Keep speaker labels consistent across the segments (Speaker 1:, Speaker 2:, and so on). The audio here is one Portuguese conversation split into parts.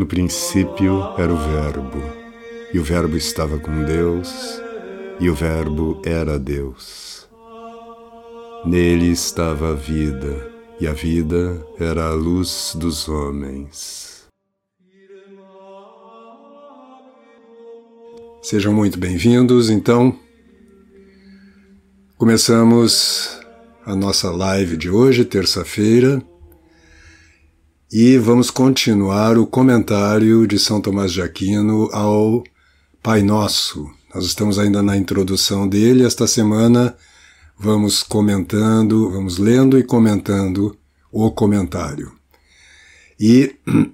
Speaker 1: No princípio era o Verbo, e o Verbo estava com Deus, e o Verbo era Deus. Nele estava a vida, e a vida era a luz dos homens. Sejam muito bem-vindos, então. Começamos a nossa live de hoje, terça-feira, e vamos continuar o comentário de São Tomás de Aquino ao Pai Nosso. Nós estamos ainda na introdução dele. Esta semana vamos comentando, vamos lendo e comentando o comentário. E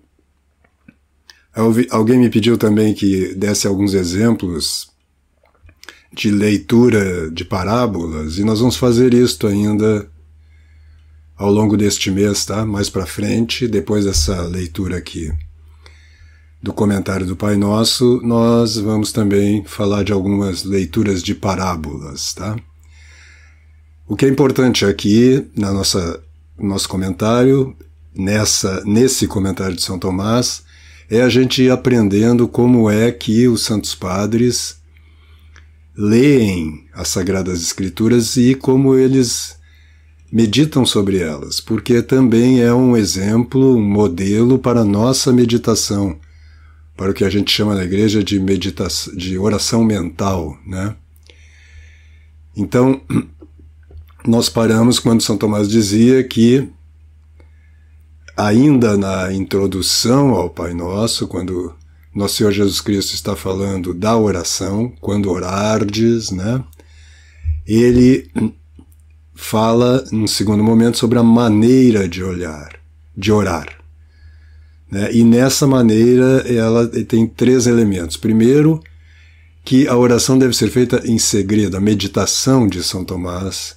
Speaker 1: alguém me pediu também que desse alguns exemplos de leitura de parábolas, e nós vamos fazer isto ainda ao longo deste mês, tá? Mais para frente, depois dessa leitura aqui do comentário do Pai Nosso, nós vamos também falar de algumas leituras de parábolas, tá? O que é importante aqui na nossa nosso comentário, nessa nesse comentário de São Tomás, é a gente ir aprendendo como é que os santos padres leem as sagradas escrituras e como eles meditam sobre elas, porque também é um exemplo, um modelo para a nossa meditação, para o que a gente chama na igreja de meditação, de oração mental, né? Então, nós paramos quando São Tomás dizia que ainda na introdução ao Pai Nosso, quando nosso Senhor Jesus Cristo está falando da oração, quando orardes, né? Ele fala, num segundo momento, sobre a maneira de olhar, de orar. Né? E nessa maneira ela tem três elementos. Primeiro, que a oração deve ser feita em segredo, a meditação de São Tomás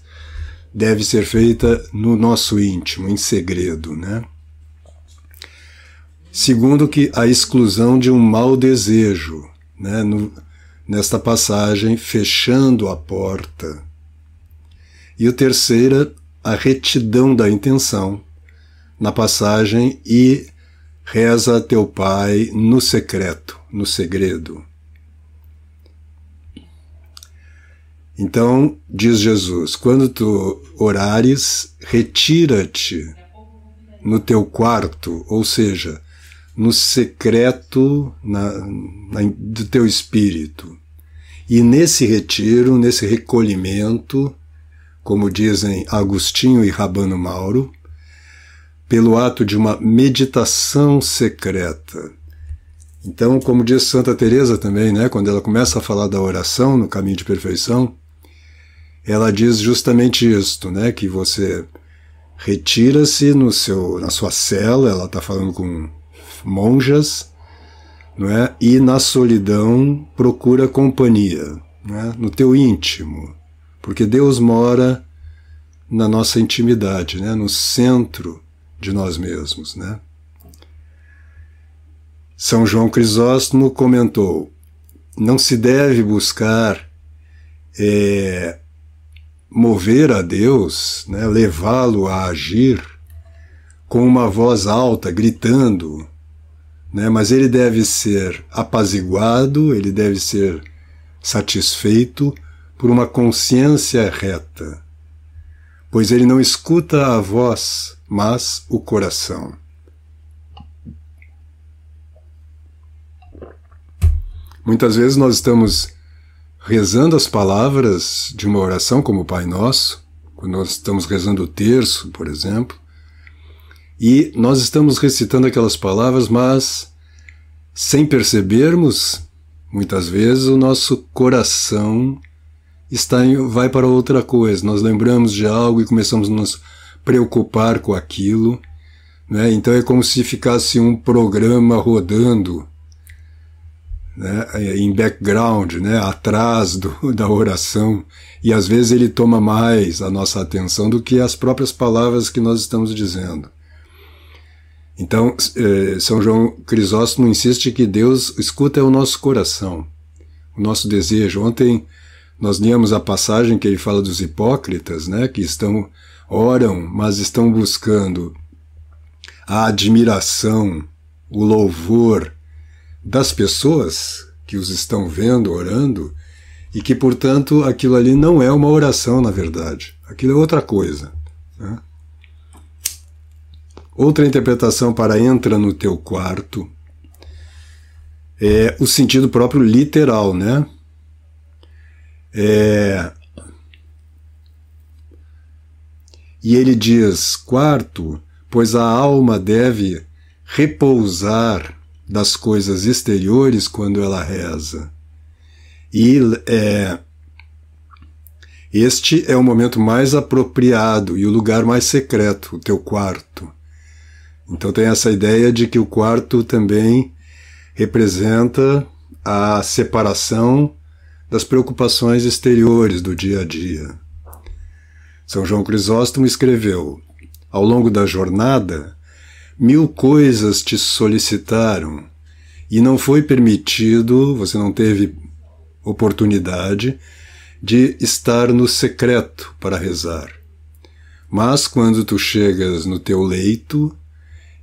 Speaker 1: deve ser feita no nosso íntimo, em segredo, né? Segundo, que a exclusão de um mau desejo, né? No, nesta passagem, fechando a porta e o terceiro, a retidão da intenção, na passagem e reza teu Pai no secreto, no segredo. Então, diz Jesus, quando tu orares, retira-te no teu quarto, ou seja, no secreto na, na, do teu espírito. E nesse retiro, nesse recolhimento, como dizem Agostinho e Rabano Mauro, pelo ato de uma meditação secreta. Então, como diz Santa Teresa também, né, quando ela começa a falar da oração no caminho de perfeição, ela diz justamente isto, né, que você retira-se no seu na sua cela, ela está falando com monjas, não é? E na solidão procura companhia, né? no teu íntimo, porque Deus mora na nossa intimidade, né? no centro de nós mesmos. Né? São João Crisóstomo comentou: não se deve buscar é, mover a Deus, né? levá-lo a agir com uma voz alta, gritando, né? mas ele deve ser apaziguado, ele deve ser satisfeito por uma consciência reta, pois ele não escuta a voz, mas o coração. Muitas vezes nós estamos rezando as palavras de uma oração como o Pai Nosso, quando nós estamos rezando o terço, por exemplo, e nós estamos recitando aquelas palavras, mas sem percebermos, muitas vezes o nosso coração está em, vai para outra coisa. Nós lembramos de algo e começamos a nos preocupar com aquilo. Né? Então é como se ficasse um programa rodando né? em background, né? atrás do, da oração. E às vezes ele toma mais a nossa atenção do que as próprias palavras que nós estamos dizendo. Então, eh, São João Crisóstomo insiste que Deus escuta o nosso coração, o nosso desejo. Ontem nós líamos a passagem que ele fala dos hipócritas, né, que estão oram, mas estão buscando a admiração o louvor das pessoas que os estão vendo, orando, e que, portanto, aquilo ali não é uma oração, na verdade. Aquilo é outra coisa. Né? Outra interpretação para entra no teu quarto é o sentido próprio literal, né? É... E ele diz: quarto, pois a alma deve repousar das coisas exteriores quando ela reza. E é, este é o momento mais apropriado e o lugar mais secreto, o teu quarto. Então tem essa ideia de que o quarto também representa a separação das preocupações exteriores do dia a dia. São João Crisóstomo escreveu: Ao longo da jornada, mil coisas te solicitaram e não foi permitido, você não teve oportunidade de estar no secreto para rezar. Mas quando tu chegas no teu leito,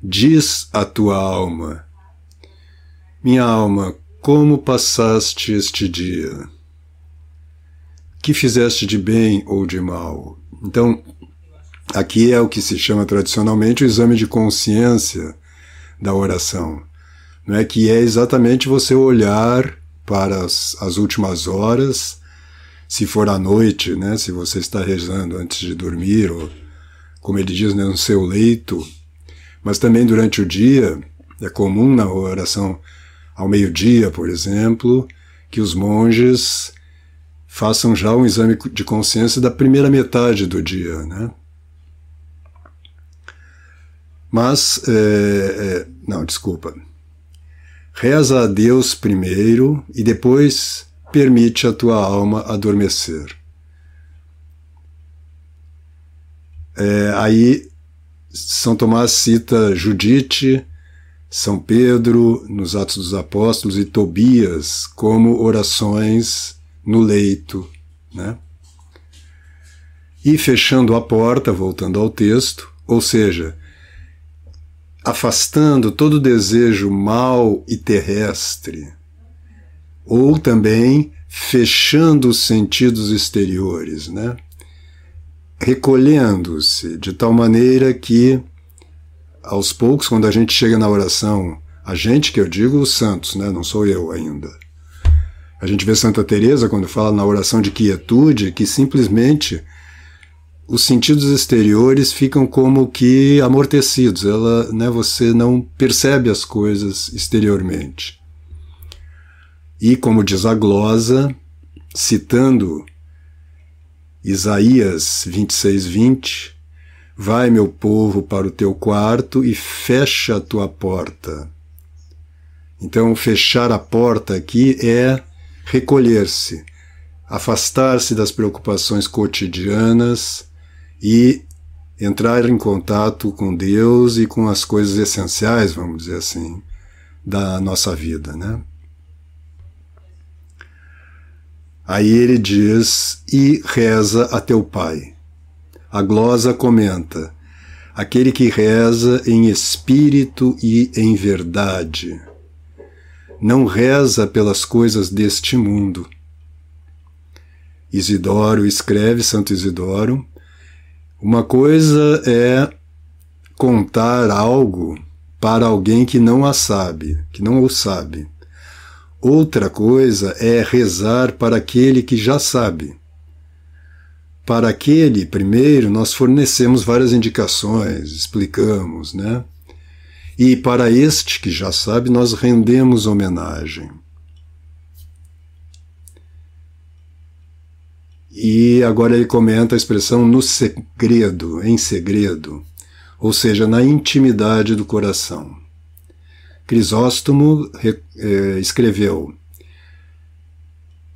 Speaker 1: diz a tua alma: Minha alma, como passaste este dia? Que fizeste de bem ou de mal? Então, aqui é o que se chama tradicionalmente o exame de consciência da oração. Não é que é exatamente você olhar para as, as últimas horas, se for à noite, né, se você está rezando antes de dormir, ou, como ele diz, né, no seu leito, mas também durante o dia, é comum na oração ao meio-dia, por exemplo, que os monges façam já um exame de consciência da primeira metade do dia, né? Mas, é, é, não, desculpa. Reza a Deus primeiro e depois permite a tua alma adormecer. É, aí São Tomás cita Judite, São Pedro nos Atos dos Apóstolos e Tobias como orações no leito, né? E fechando a porta, voltando ao texto, ou seja, afastando todo desejo mal e terrestre, ou também fechando os sentidos exteriores, né? recolhendo-se de tal maneira que, aos poucos, quando a gente chega na oração, a gente que eu digo os santos, né? não sou eu ainda, a gente vê Santa Teresa quando fala na oração de quietude que simplesmente os sentidos exteriores ficam como que amortecidos. Ela, né, você não percebe as coisas exteriormente. E como diz a glosa, citando Isaías 26, 20, Vai, meu povo, para o teu quarto e fecha a tua porta. Então, fechar a porta aqui é recolher-se, afastar-se das preocupações cotidianas e entrar em contato com Deus e com as coisas essenciais, vamos dizer assim, da nossa vida, né? Aí ele diz: E reza a teu pai. A glosa comenta: Aquele que reza em espírito e em verdade não reza pelas coisas deste mundo. Isidoro escreve, Santo Isidoro, uma coisa é contar algo para alguém que não a sabe, que não o sabe. Outra coisa é rezar para aquele que já sabe. Para aquele, primeiro, nós fornecemos várias indicações, explicamos, né? E para este que já sabe, nós rendemos homenagem. E agora ele comenta a expressão no segredo, em segredo, ou seja, na intimidade do coração. Crisóstomo eh, escreveu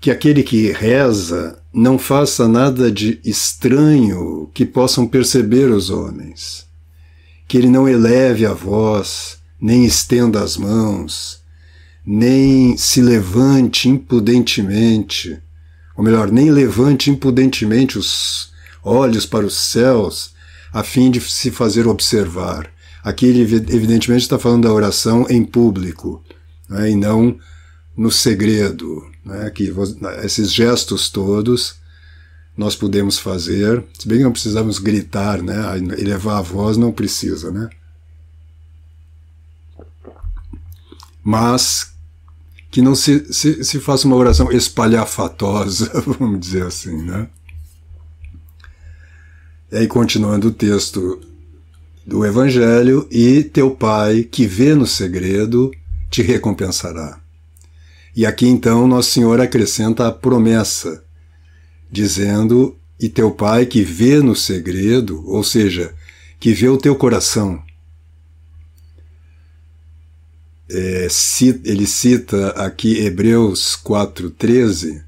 Speaker 1: que aquele que reza não faça nada de estranho que possam perceber os homens que ele não eleve a voz, nem estenda as mãos, nem se levante impudentemente, ou melhor, nem levante impudentemente os olhos para os céus, a fim de se fazer observar, Aqui ele evidentemente está falando da oração em público, né, e não no segredo. Né, que esses gestos todos nós podemos fazer, se bem que não precisamos gritar, né, elevar a voz não precisa, né? Mas que não se, se, se faça uma oração espalhafatosa, vamos dizer assim, né? E aí, continuando o texto do Evangelho, e teu Pai, que vê no segredo, te recompensará. E aqui então Nosso Senhor acrescenta a promessa, dizendo: E teu Pai que vê no segredo, ou seja, que vê o teu coração. É, ele cita aqui Hebreus 4,13: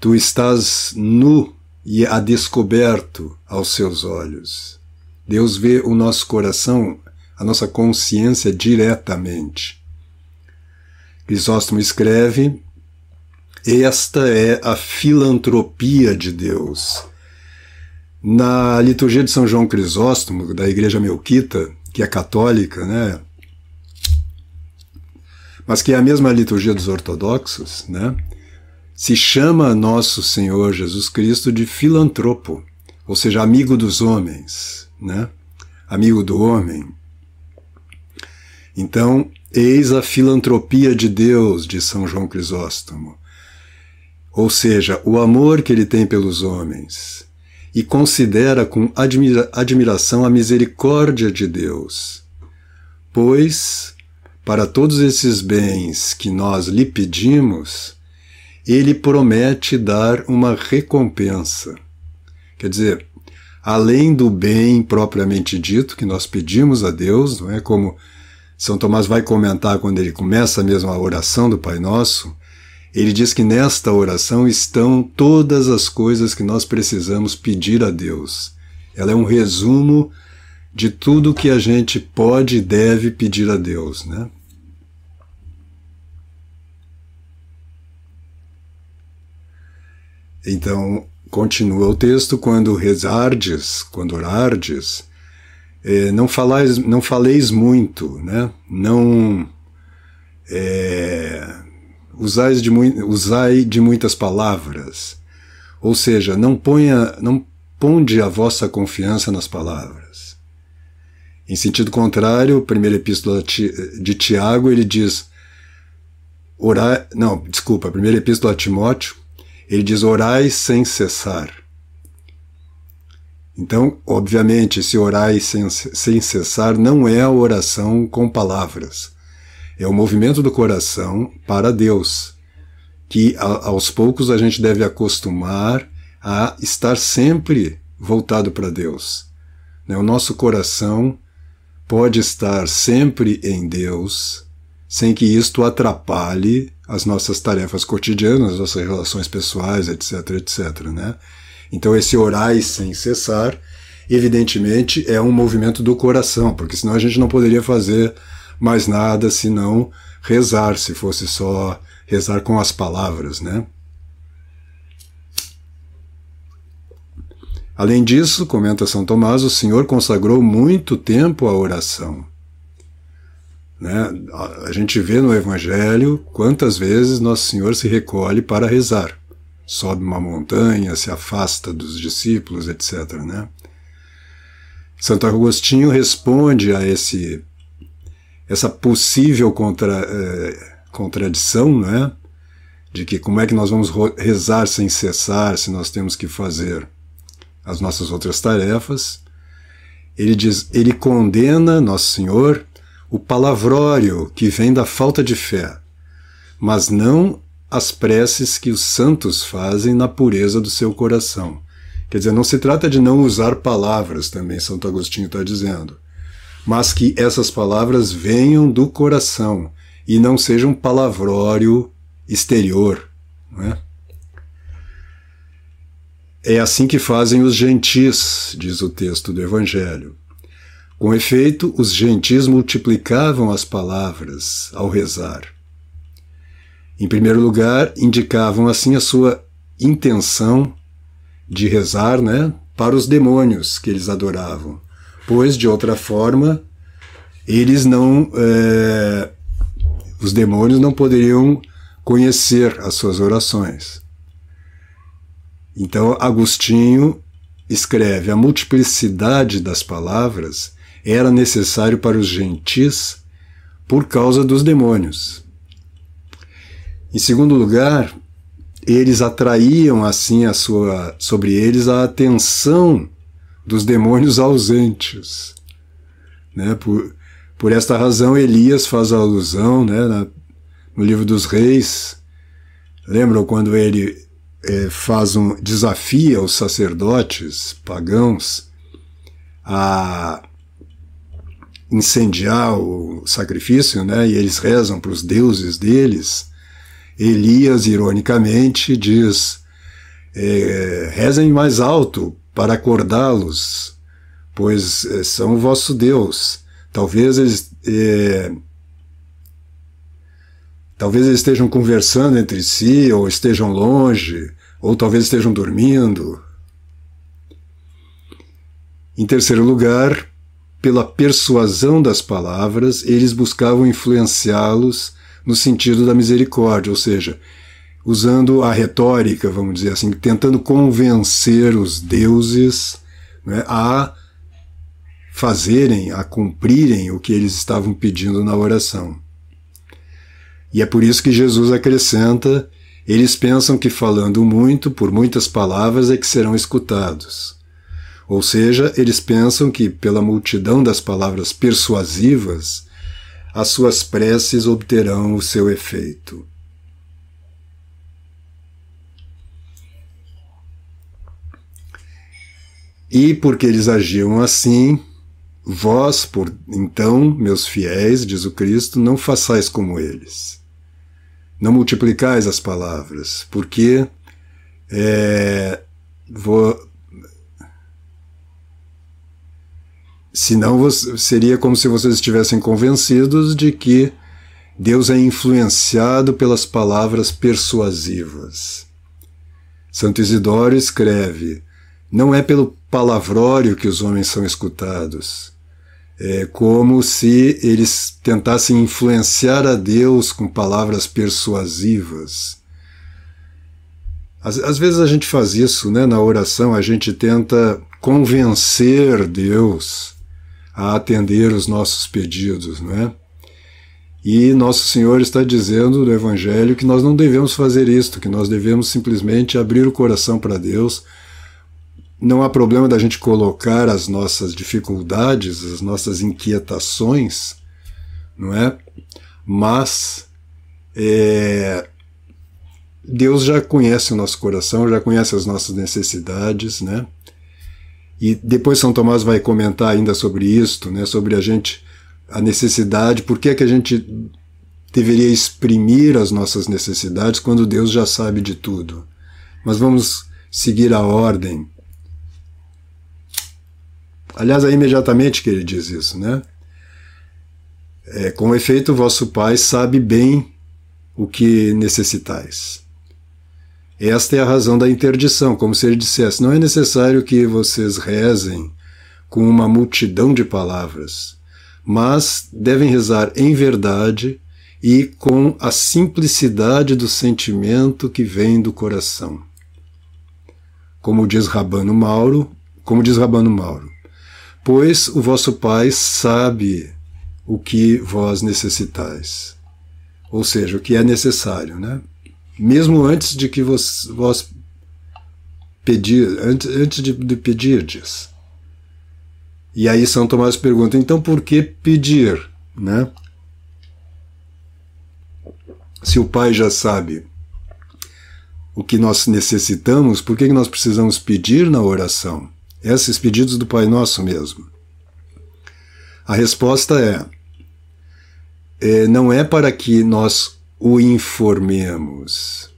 Speaker 1: Tu estás nu e a descoberto aos seus olhos. Deus vê o nosso coração, a nossa consciência diretamente. Crisóstomo escreve: Esta é a filantropia de Deus. Na liturgia de São João Crisóstomo, da Igreja Melquita, que é católica, né? Mas que é a mesma liturgia dos ortodoxos, né? se chama nosso Senhor Jesus Cristo de filantropo, ou seja, amigo dos homens, né? Amigo do homem. Então, eis a filantropia de Deus, de São João Crisóstomo. Ou seja, o amor que ele tem pelos homens e considera com admira admiração a misericórdia de Deus. Pois, para todos esses bens que nós lhe pedimos, ele promete dar uma recompensa. Quer dizer, além do bem propriamente dito que nós pedimos a Deus, não é como São Tomás vai comentar quando ele começa mesmo a oração do Pai Nosso, ele diz que nesta oração estão todas as coisas que nós precisamos pedir a Deus. Ela é um resumo de tudo que a gente pode e deve pedir a Deus, né? Então, continua o texto, quando rezardes, quando orardes, eh, não, falais, não faleis muito, né? não é, usais de, usai de muitas palavras, ou seja, não ponha, não ponde a vossa confiança nas palavras. Em sentido contrário, a primeira epístola de Tiago, ele diz, orar, não, desculpa, a primeira epístola a Timóteo, ele diz orai sem cessar. Então, obviamente, esse orai sem, sem cessar não é a oração com palavras. É o movimento do coração para Deus, que a, aos poucos a gente deve acostumar a estar sempre voltado para Deus. Né? O nosso coração pode estar sempre em Deus, sem que isto atrapalhe as nossas tarefas cotidianas, as nossas relações pessoais, etc, etc, né? Então esse orar sem cessar, evidentemente, é um movimento do coração, porque senão a gente não poderia fazer mais nada senão rezar, se fosse só rezar com as palavras, né? Além disso, comenta São Tomás, o Senhor consagrou muito tempo à oração. Né? A gente vê no Evangelho quantas vezes Nosso Senhor se recolhe para rezar. Sobe uma montanha, se afasta dos discípulos, etc. Né? Santo Agostinho responde a esse, essa possível contra, eh, contradição, né? de que como é que nós vamos rezar sem cessar se nós temos que fazer as nossas outras tarefas. Ele diz, ele condena Nosso Senhor o palavrório que vem da falta de fé, mas não as preces que os santos fazem na pureza do seu coração. Quer dizer, não se trata de não usar palavras, também Santo Agostinho está dizendo, mas que essas palavras venham do coração e não sejam palavrório exterior. Não é? é assim que fazem os gentis, diz o texto do Evangelho. Com efeito, os gentis multiplicavam as palavras ao rezar. Em primeiro lugar, indicavam assim a sua intenção de rezar né, para os demônios que eles adoravam, pois de outra forma eles não, é, os demônios não poderiam conhecer as suas orações. Então Agostinho escreve: a multiplicidade das palavras era necessário para os gentis por causa dos demônios. Em segundo lugar, eles atraíam assim a sua, sobre eles a atenção dos demônios ausentes. Né? Por, por esta razão, Elias faz alusão né, na, no livro dos reis. Lembram quando ele é, faz um desafia os sacerdotes pagãos a incendiar o sacrifício, né? E eles rezam para os deuses deles. Elias, ironicamente, diz: é, rezem mais alto para acordá-los, pois é, são o vosso Deus. Talvez eles é, talvez eles estejam conversando entre si, ou estejam longe, ou talvez estejam dormindo. Em terceiro lugar, pela persuasão das palavras, eles buscavam influenciá-los no sentido da misericórdia, ou seja, usando a retórica, vamos dizer assim, tentando convencer os deuses né, a fazerem, a cumprirem o que eles estavam pedindo na oração. E é por isso que Jesus acrescenta: eles pensam que falando muito, por muitas palavras, é que serão escutados. Ou seja, eles pensam que, pela multidão das palavras persuasivas, as suas preces obterão o seu efeito. E porque eles agiam assim, vós, por então, meus fiéis, diz o Cristo, não façais como eles. Não multiplicais as palavras, porque é, vou, Senão seria como se vocês estivessem convencidos de que Deus é influenciado pelas palavras persuasivas. Santo Isidoro escreve: Não é pelo palavrório que os homens são escutados. É como se eles tentassem influenciar a Deus com palavras persuasivas. Às, às vezes a gente faz isso, né? Na oração a gente tenta convencer Deus a atender os nossos pedidos, não é? E Nosso Senhor está dizendo no Evangelho que nós não devemos fazer isto, que nós devemos simplesmente abrir o coração para Deus. Não há problema da gente colocar as nossas dificuldades, as nossas inquietações, não é? Mas é, Deus já conhece o nosso coração, já conhece as nossas necessidades, né? E depois São Tomás vai comentar ainda sobre isto, né, sobre a gente, a necessidade, por que, é que a gente deveria exprimir as nossas necessidades quando Deus já sabe de tudo. Mas vamos seguir a ordem. Aliás, é imediatamente que ele diz isso, né? É, com efeito, vosso Pai sabe bem o que necessitais. Esta é a razão da interdição, como se ele dissesse: não é necessário que vocês rezem com uma multidão de palavras, mas devem rezar em verdade e com a simplicidade do sentimento que vem do coração. Como diz Rabano Mauro, como diz Rabano Mauro, pois o vosso Pai sabe o que vós necessitais. Ou seja, o que é necessário, né? mesmo antes de que vos, vós pedir, antes, antes de, de pedirdes. E aí São Tomás pergunta, então por que pedir, né? Se o Pai já sabe o que nós necessitamos, por que nós precisamos pedir na oração? Esses pedidos do Pai Nosso mesmo. A resposta é, é não é para que nós o informemos,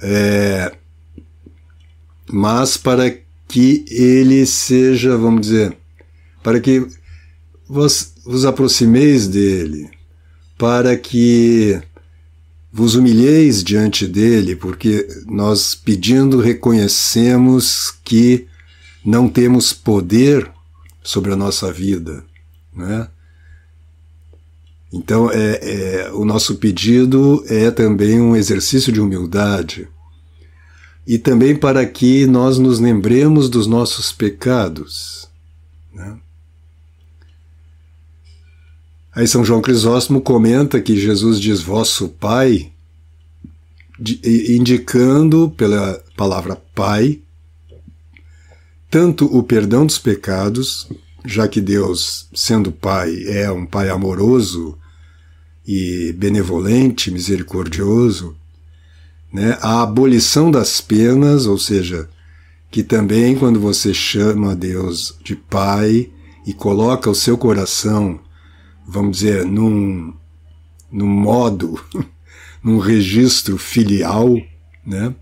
Speaker 1: é, mas para que ele seja, vamos dizer, para que vos, vos aproximeis dele, para que vos humilheis diante dele, porque nós pedindo reconhecemos que não temos poder sobre a nossa vida, né? Então, é, é, o nosso pedido é também um exercício de humildade e também para que nós nos lembremos dos nossos pecados. Né? Aí São João Crisóstomo comenta que Jesus diz vosso Pai, indicando pela palavra Pai tanto o perdão dos pecados, já que Deus, sendo Pai, é um Pai amoroso e benevolente, misericordioso, né? a abolição das penas, ou seja, que também quando você chama Deus de Pai e coloca o seu coração, vamos dizer, num, num modo, num registro filial, né?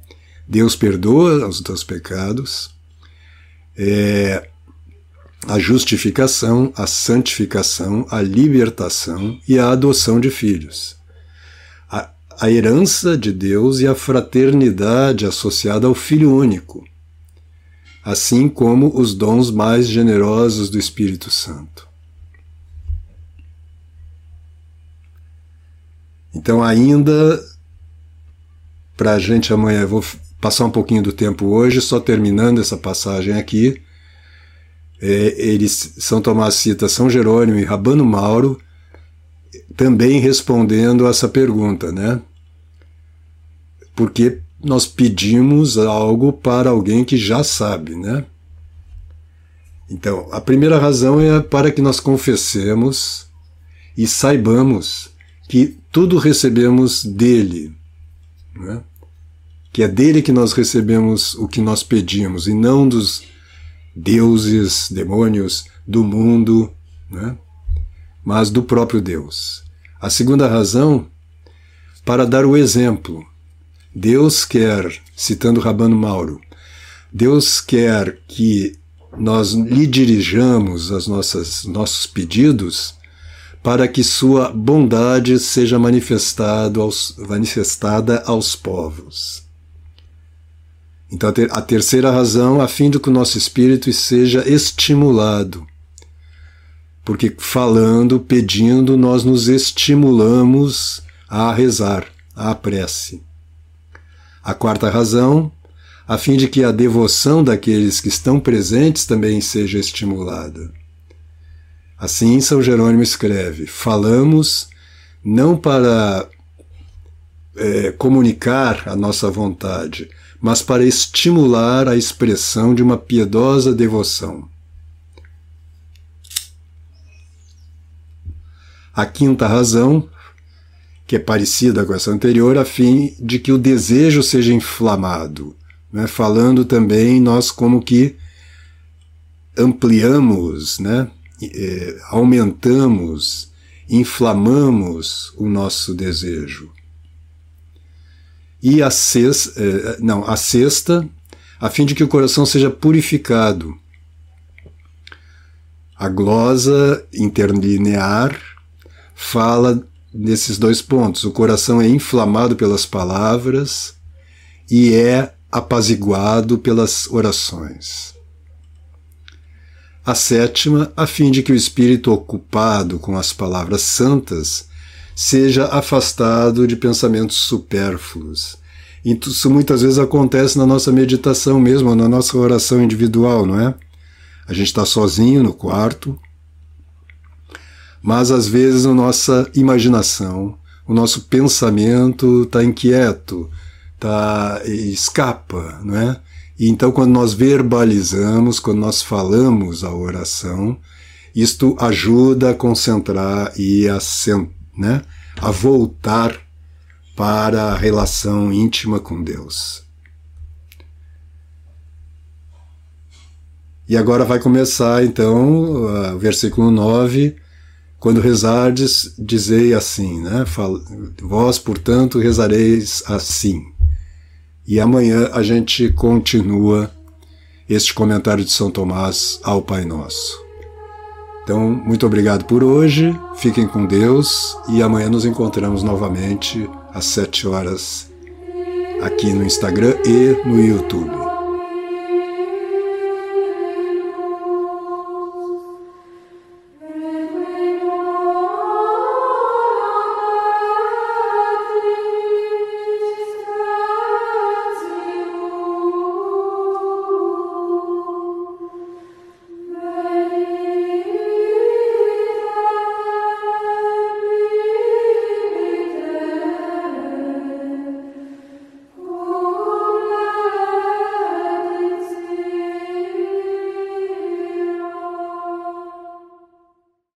Speaker 1: Deus perdoa os teus pecados, é, a justificação, a santificação, a libertação e a adoção de filhos. A, a herança de Deus e a fraternidade associada ao Filho único, assim como os dons mais generosos do Espírito Santo. Então, ainda para a gente amanhã, eu vou passar um pouquinho do tempo hoje, só terminando essa passagem aqui. É, eles, São Tomás cita São Jerônimo e Rabano Mauro, também respondendo a essa pergunta, né? Porque nós pedimos algo para alguém que já sabe, né? Então, a primeira razão é para que nós confessemos e saibamos que tudo recebemos dele, né? Que é dele que nós recebemos o que nós pedimos e não dos deuses, demônios, do mundo, né? mas do próprio Deus. A segunda razão, para dar o exemplo. Deus quer, citando Rabano Mauro, Deus quer que nós lhe dirijamos as nossas nossos pedidos para que sua bondade seja manifestado aos, manifestada aos povos. Então, a terceira razão, a fim de que o nosso espírito seja estimulado. Porque falando, pedindo, nós nos estimulamos a rezar, à prece. A quarta razão, a fim de que a devoção daqueles que estão presentes também seja estimulada. Assim, São Jerônimo escreve: falamos não para é, comunicar a nossa vontade, mas para estimular a expressão de uma piedosa devoção. A quinta razão, que é parecida com essa anterior, a fim de que o desejo seja inflamado, né? falando também nós como que ampliamos, né? É, aumentamos, inflamamos o nosso desejo. E a sexta, é, não, a sexta, a fim de que o coração seja purificado. A glosa interlinear fala nesses dois pontos. O coração é inflamado pelas palavras e é apaziguado pelas orações. A sétima, a fim de que o espírito ocupado com as palavras santas seja afastado de pensamentos supérfluos. Isso muitas vezes acontece na nossa meditação mesmo, na nossa oração individual, não é? A gente está sozinho no quarto, mas às vezes a nossa imaginação, o nosso pensamento está inquieto, tá, escapa, não é? E então, quando nós verbalizamos, quando nós falamos a oração, isto ajuda a concentrar e a, né, a voltar para a relação íntima com Deus. E agora vai começar então o versículo 9, quando rezardes, dizei assim, né? Vós, portanto, rezareis assim. E amanhã a gente continua este comentário de São Tomás ao Pai Nosso. Então, muito obrigado por hoje, fiquem com Deus e amanhã nos encontramos novamente às 7 horas aqui no Instagram e no YouTube.